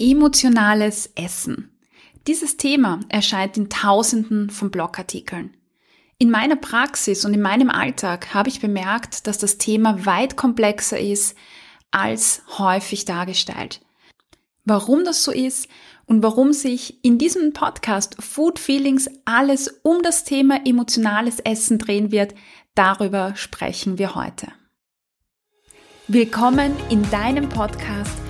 Emotionales Essen. Dieses Thema erscheint in Tausenden von Blogartikeln. In meiner Praxis und in meinem Alltag habe ich bemerkt, dass das Thema weit komplexer ist als häufig dargestellt. Warum das so ist und warum sich in diesem Podcast Food Feelings alles um das Thema emotionales Essen drehen wird, darüber sprechen wir heute. Willkommen in deinem Podcast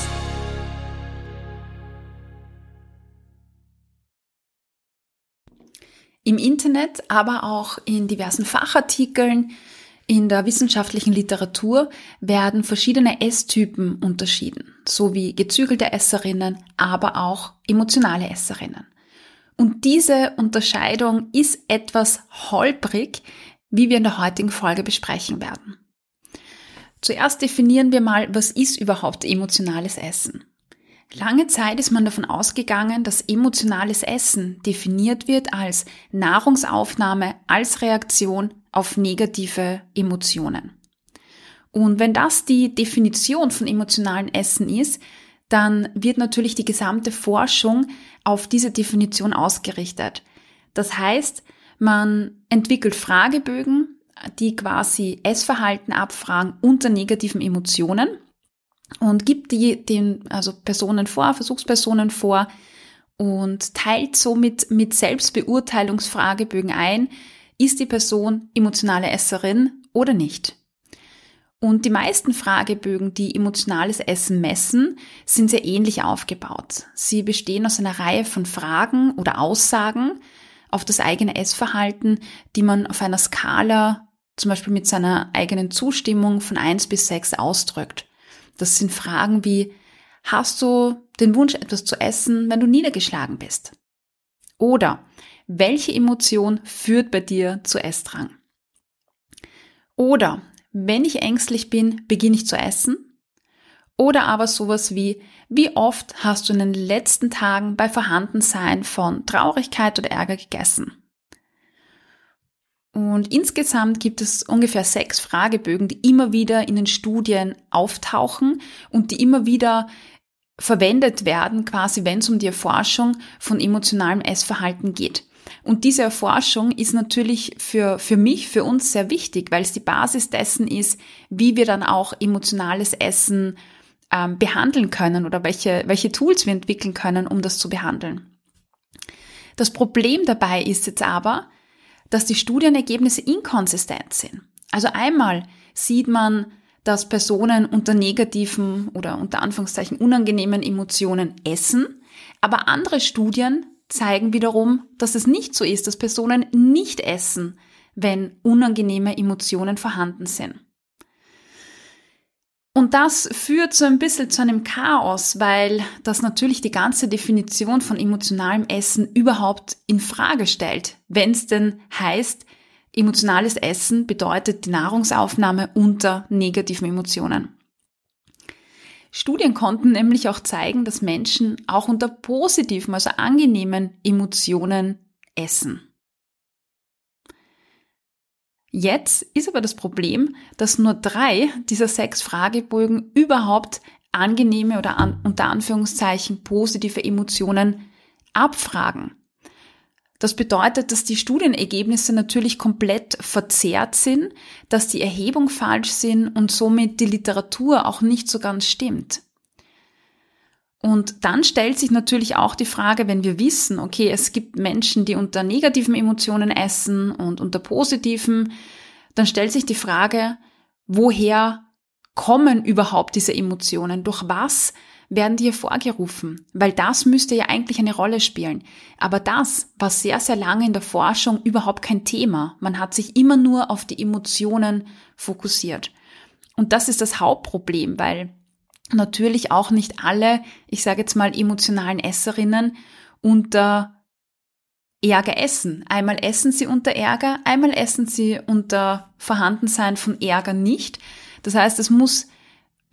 Im Internet, aber auch in diversen Fachartikeln, in der wissenschaftlichen Literatur werden verschiedene Esstypen unterschieden, sowie gezügelte Esserinnen, aber auch emotionale Esserinnen. Und diese Unterscheidung ist etwas holprig, wie wir in der heutigen Folge besprechen werden. Zuerst definieren wir mal, was ist überhaupt emotionales Essen? Lange Zeit ist man davon ausgegangen, dass emotionales Essen definiert wird als Nahrungsaufnahme, als Reaktion auf negative Emotionen. Und wenn das die Definition von emotionalen Essen ist, dann wird natürlich die gesamte Forschung auf diese Definition ausgerichtet. Das heißt, man entwickelt Fragebögen, die quasi Essverhalten abfragen unter negativen Emotionen und gibt die den also Personen vor, Versuchspersonen vor und teilt somit mit Selbstbeurteilungsfragebögen ein, ist die Person emotionale Esserin oder nicht. Und die meisten Fragebögen, die emotionales Essen messen, sind sehr ähnlich aufgebaut. Sie bestehen aus einer Reihe von Fragen oder Aussagen auf das eigene Essverhalten, die man auf einer Skala zum Beispiel mit seiner eigenen Zustimmung von eins bis sechs ausdrückt. Das sind Fragen wie, hast du den Wunsch, etwas zu essen, wenn du niedergeschlagen bist? Oder welche Emotion führt bei dir zu Essdrang? Oder wenn ich ängstlich bin, beginne ich zu essen? Oder aber sowas wie, wie oft hast du in den letzten Tagen bei Vorhandensein von Traurigkeit oder Ärger gegessen? Und insgesamt gibt es ungefähr sechs Fragebögen, die immer wieder in den Studien auftauchen und die immer wieder verwendet werden, quasi wenn es um die Erforschung von emotionalem Essverhalten geht. Und diese Erforschung ist natürlich für, für mich, für uns sehr wichtig, weil es die Basis dessen ist, wie wir dann auch emotionales Essen ähm, behandeln können oder welche, welche Tools wir entwickeln können, um das zu behandeln. Das Problem dabei ist jetzt aber, dass die Studienergebnisse inkonsistent sind. Also einmal sieht man, dass Personen unter negativen oder unter Anführungszeichen unangenehmen Emotionen essen, aber andere Studien zeigen wiederum, dass es nicht so ist, dass Personen nicht essen, wenn unangenehme Emotionen vorhanden sind. Und das führt so ein bisschen zu einem Chaos, weil das natürlich die ganze Definition von emotionalem Essen überhaupt in Frage stellt. Wenn es denn heißt, emotionales Essen bedeutet die Nahrungsaufnahme unter negativen Emotionen. Studien konnten nämlich auch zeigen, dass Menschen auch unter positiven, also angenehmen Emotionen essen. Jetzt ist aber das Problem, dass nur drei dieser sechs Fragebögen überhaupt angenehme oder an, unter Anführungszeichen positive Emotionen abfragen. Das bedeutet, dass die Studienergebnisse natürlich komplett verzerrt sind, dass die Erhebung falsch sind und somit die Literatur auch nicht so ganz stimmt. Und dann stellt sich natürlich auch die Frage, wenn wir wissen, okay, es gibt Menschen, die unter negativen Emotionen essen und unter positiven, dann stellt sich die Frage, woher kommen überhaupt diese Emotionen? Durch was werden die hervorgerufen? Weil das müsste ja eigentlich eine Rolle spielen. Aber das war sehr, sehr lange in der Forschung überhaupt kein Thema. Man hat sich immer nur auf die Emotionen fokussiert. Und das ist das Hauptproblem, weil natürlich auch nicht alle, ich sage jetzt mal, emotionalen Esserinnen unter Ärger essen. Einmal essen sie unter Ärger, einmal essen sie unter Vorhandensein von Ärger nicht. Das heißt, es muss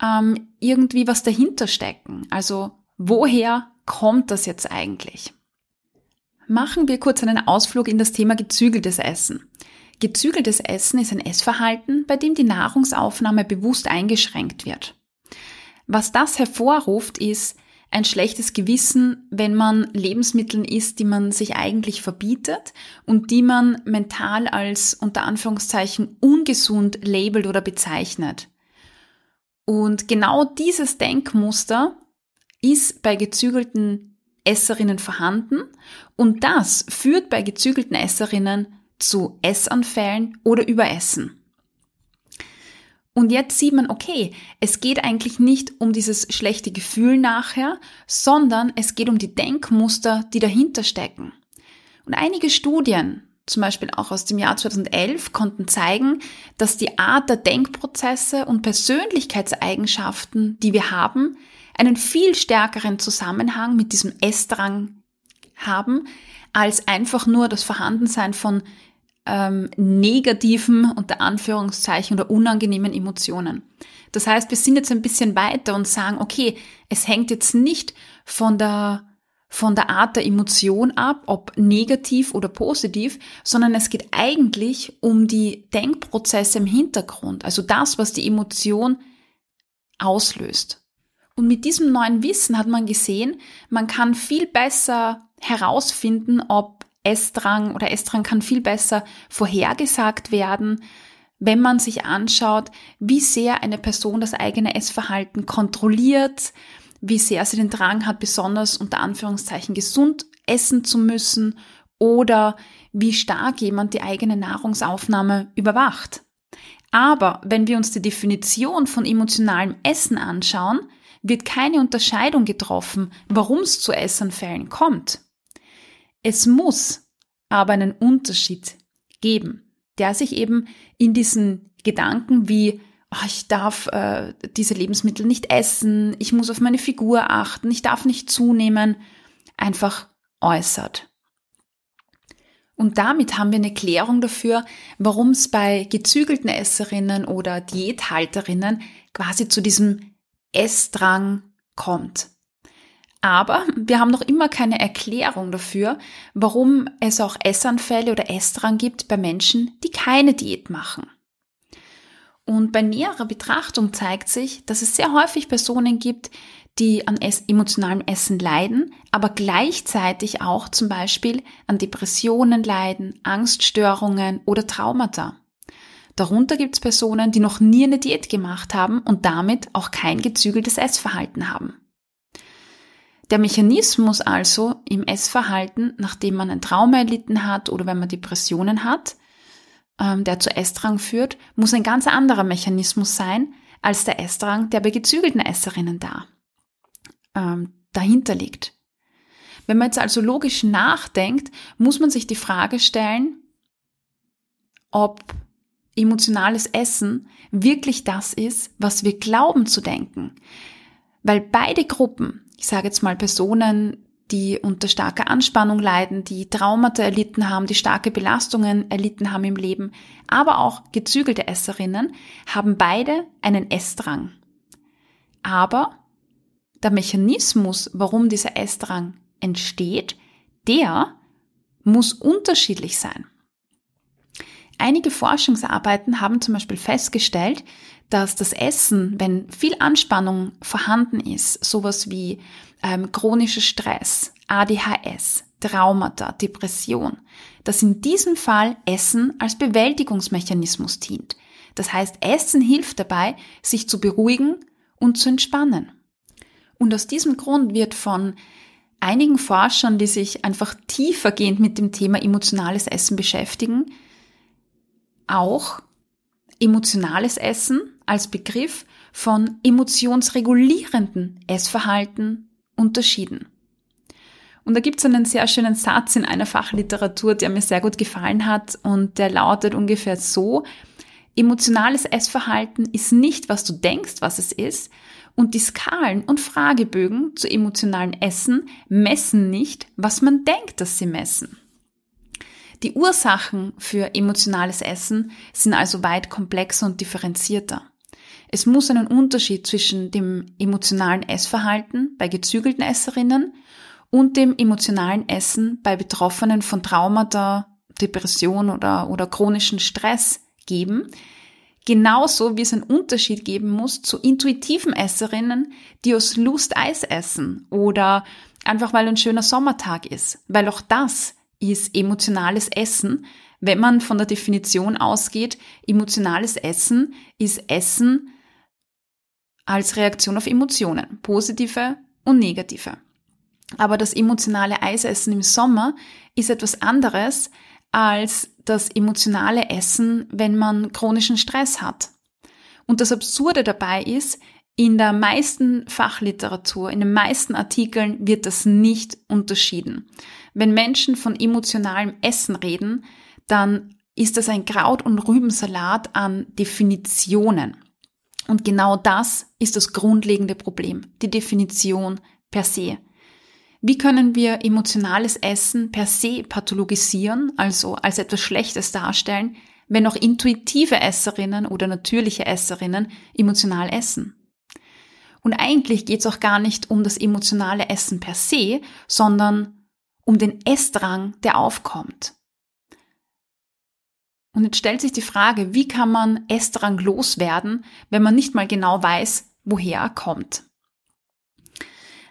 ähm, irgendwie was dahinter stecken. Also woher kommt das jetzt eigentlich? Machen wir kurz einen Ausflug in das Thema gezügeltes Essen. Gezügeltes Essen ist ein Essverhalten, bei dem die Nahrungsaufnahme bewusst eingeschränkt wird. Was das hervorruft, ist ein schlechtes Gewissen, wenn man Lebensmitteln isst, die man sich eigentlich verbietet und die man mental als unter Anführungszeichen ungesund labelt oder bezeichnet. Und genau dieses Denkmuster ist bei gezügelten Esserinnen vorhanden und das führt bei gezügelten Esserinnen zu Essanfällen oder Überessen. Und jetzt sieht man, okay, es geht eigentlich nicht um dieses schlechte Gefühl nachher, sondern es geht um die Denkmuster, die dahinter stecken. Und einige Studien, zum Beispiel auch aus dem Jahr 2011, konnten zeigen, dass die Art der Denkprozesse und Persönlichkeitseigenschaften, die wir haben, einen viel stärkeren Zusammenhang mit diesem Essdrang haben, als einfach nur das Vorhandensein von ähm, negativen, unter Anführungszeichen, oder unangenehmen Emotionen. Das heißt, wir sind jetzt ein bisschen weiter und sagen, okay, es hängt jetzt nicht von der von der Art der Emotion ab, ob negativ oder positiv, sondern es geht eigentlich um die Denkprozesse im Hintergrund, also das, was die Emotion auslöst. Und mit diesem neuen Wissen hat man gesehen, man kann viel besser herausfinden, ob Essdrang oder Essdrang kann viel besser vorhergesagt werden, wenn man sich anschaut, wie sehr eine Person das eigene Essverhalten kontrolliert, wie sehr sie den Drang hat, besonders unter Anführungszeichen gesund essen zu müssen oder wie stark jemand die eigene Nahrungsaufnahme überwacht. Aber wenn wir uns die Definition von emotionalem Essen anschauen, wird keine Unterscheidung getroffen, warum es zu Essanfällen kommt. Es muss aber einen Unterschied geben, der sich eben in diesen Gedanken wie oh, ich darf äh, diese Lebensmittel nicht essen, ich muss auf meine Figur achten, ich darf nicht zunehmen, einfach äußert. Und damit haben wir eine Klärung dafür, warum es bei gezügelten Esserinnen oder Diäthalterinnen quasi zu diesem Essdrang kommt. Aber wir haben noch immer keine Erklärung dafür, warum es auch Essanfälle oder Essdrang gibt bei Menschen, die keine Diät machen. Und bei näherer Betrachtung zeigt sich, dass es sehr häufig Personen gibt, die an emotionalem Essen leiden, aber gleichzeitig auch zum Beispiel an Depressionen leiden, Angststörungen oder Traumata. Darunter gibt es Personen, die noch nie eine Diät gemacht haben und damit auch kein gezügeltes Essverhalten haben. Der Mechanismus also im Essverhalten, nachdem man ein Trauma erlitten hat oder wenn man Depressionen hat, ähm, der zu Essdrang führt, muss ein ganz anderer Mechanismus sein als der Essdrang, der bei gezügelten Esserinnen da ähm, dahinter liegt. Wenn man jetzt also logisch nachdenkt, muss man sich die Frage stellen, ob emotionales Essen wirklich das ist, was wir glauben zu denken. Weil beide Gruppen, ich sage jetzt mal Personen, die unter starker Anspannung leiden, die Traumata erlitten haben, die starke Belastungen erlitten haben im Leben, aber auch gezügelte Esserinnen, haben beide einen Essdrang. Aber der Mechanismus, warum dieser Essdrang entsteht, der muss unterschiedlich sein. Einige Forschungsarbeiten haben zum Beispiel festgestellt, dass das Essen, wenn viel Anspannung vorhanden ist, sowas wie ähm, chronischer Stress, ADHS, Traumata, Depression, dass in diesem Fall Essen als Bewältigungsmechanismus dient. Das heißt, Essen hilft dabei, sich zu beruhigen und zu entspannen. Und aus diesem Grund wird von einigen Forschern, die sich einfach tiefergehend mit dem Thema emotionales Essen beschäftigen, auch emotionales Essen als Begriff von emotionsregulierenden Essverhalten unterschieden. Und da gibt es einen sehr schönen Satz in einer Fachliteratur, der mir sehr gut gefallen hat und der lautet ungefähr so, emotionales Essverhalten ist nicht, was du denkst, was es ist, und die Skalen und Fragebögen zu emotionalen Essen messen nicht, was man denkt, dass sie messen. Die Ursachen für emotionales Essen sind also weit komplexer und differenzierter. Es muss einen Unterschied zwischen dem emotionalen Essverhalten bei gezügelten Esserinnen und dem emotionalen Essen bei Betroffenen von Traumata, Depression oder, oder chronischen Stress geben. Genauso wie es einen Unterschied geben muss zu intuitiven Esserinnen, die aus Lust Eis essen oder einfach weil ein schöner Sommertag ist. Weil auch das ist emotionales Essen. Wenn man von der Definition ausgeht, emotionales Essen ist Essen als Reaktion auf Emotionen, positive und negative. Aber das emotionale Eisessen im Sommer ist etwas anderes als das emotionale Essen, wenn man chronischen Stress hat. Und das Absurde dabei ist, in der meisten Fachliteratur, in den meisten Artikeln wird das nicht unterschieden. Wenn Menschen von emotionalem Essen reden, dann ist das ein Kraut- und Rübensalat an Definitionen. Und genau das ist das grundlegende Problem, die Definition per se. Wie können wir emotionales Essen per se pathologisieren, also als etwas Schlechtes darstellen, wenn auch intuitive Esserinnen oder natürliche Esserinnen emotional essen? Und eigentlich geht es auch gar nicht um das emotionale Essen per se, sondern um den Essdrang, der aufkommt. Und jetzt stellt sich die Frage, wie kann man Essdrang loswerden, wenn man nicht mal genau weiß, woher er kommt?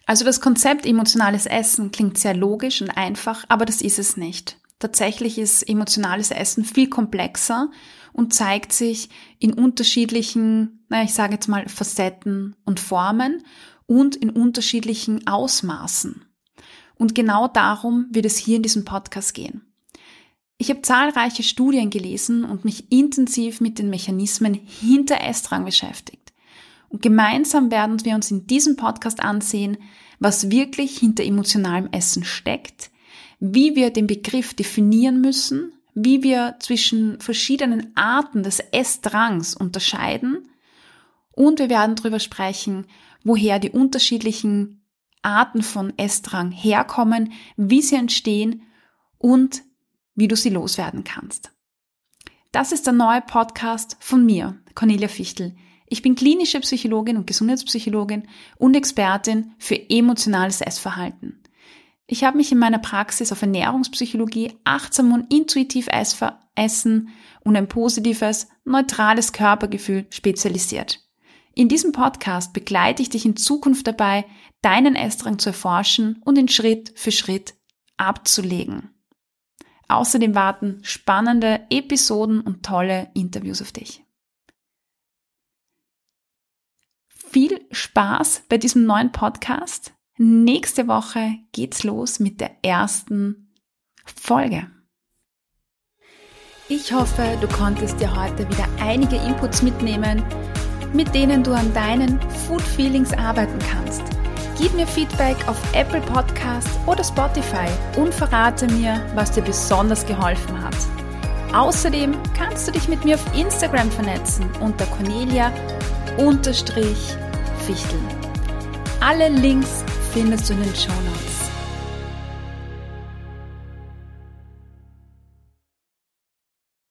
Also das Konzept emotionales Essen klingt sehr logisch und einfach, aber das ist es nicht. Tatsächlich ist emotionales Essen viel komplexer und zeigt sich in unterschiedlichen, naja, ich sage jetzt mal Facetten und Formen und in unterschiedlichen Ausmaßen. Und genau darum wird es hier in diesem Podcast gehen. Ich habe zahlreiche Studien gelesen und mich intensiv mit den Mechanismen hinter Essdrang beschäftigt. Und gemeinsam werden wir uns in diesem Podcast ansehen, was wirklich hinter emotionalem Essen steckt, wie wir den Begriff definieren müssen, wie wir zwischen verschiedenen Arten des Essdrangs unterscheiden und wir werden darüber sprechen, woher die unterschiedlichen Arten von Essdrang herkommen, wie sie entstehen und wie du sie loswerden kannst. Das ist der neue Podcast von mir, Cornelia Fichtel. Ich bin klinische Psychologin und Gesundheitspsychologin und Expertin für emotionales Essverhalten. Ich habe mich in meiner Praxis auf Ernährungspsychologie, achtsam und intuitiv Essen und ein positives, neutrales Körpergefühl spezialisiert. In diesem Podcast begleite ich dich in Zukunft dabei, deinen Essdrang zu erforschen und ihn Schritt für Schritt abzulegen. Außerdem warten spannende Episoden und tolle Interviews auf dich. viel Spaß bei diesem neuen Podcast. Nächste Woche geht's los mit der ersten Folge. Ich hoffe, du konntest dir heute wieder einige Inputs mitnehmen, mit denen du an deinen Food Feelings arbeiten kannst. Gib mir Feedback auf Apple Podcast oder Spotify und verrate mir, was dir besonders geholfen hat. Außerdem kannst du dich mit mir auf Instagram vernetzen unter Cornelia unterstrich Fichtel. Alle Links findest du in den Show Notes.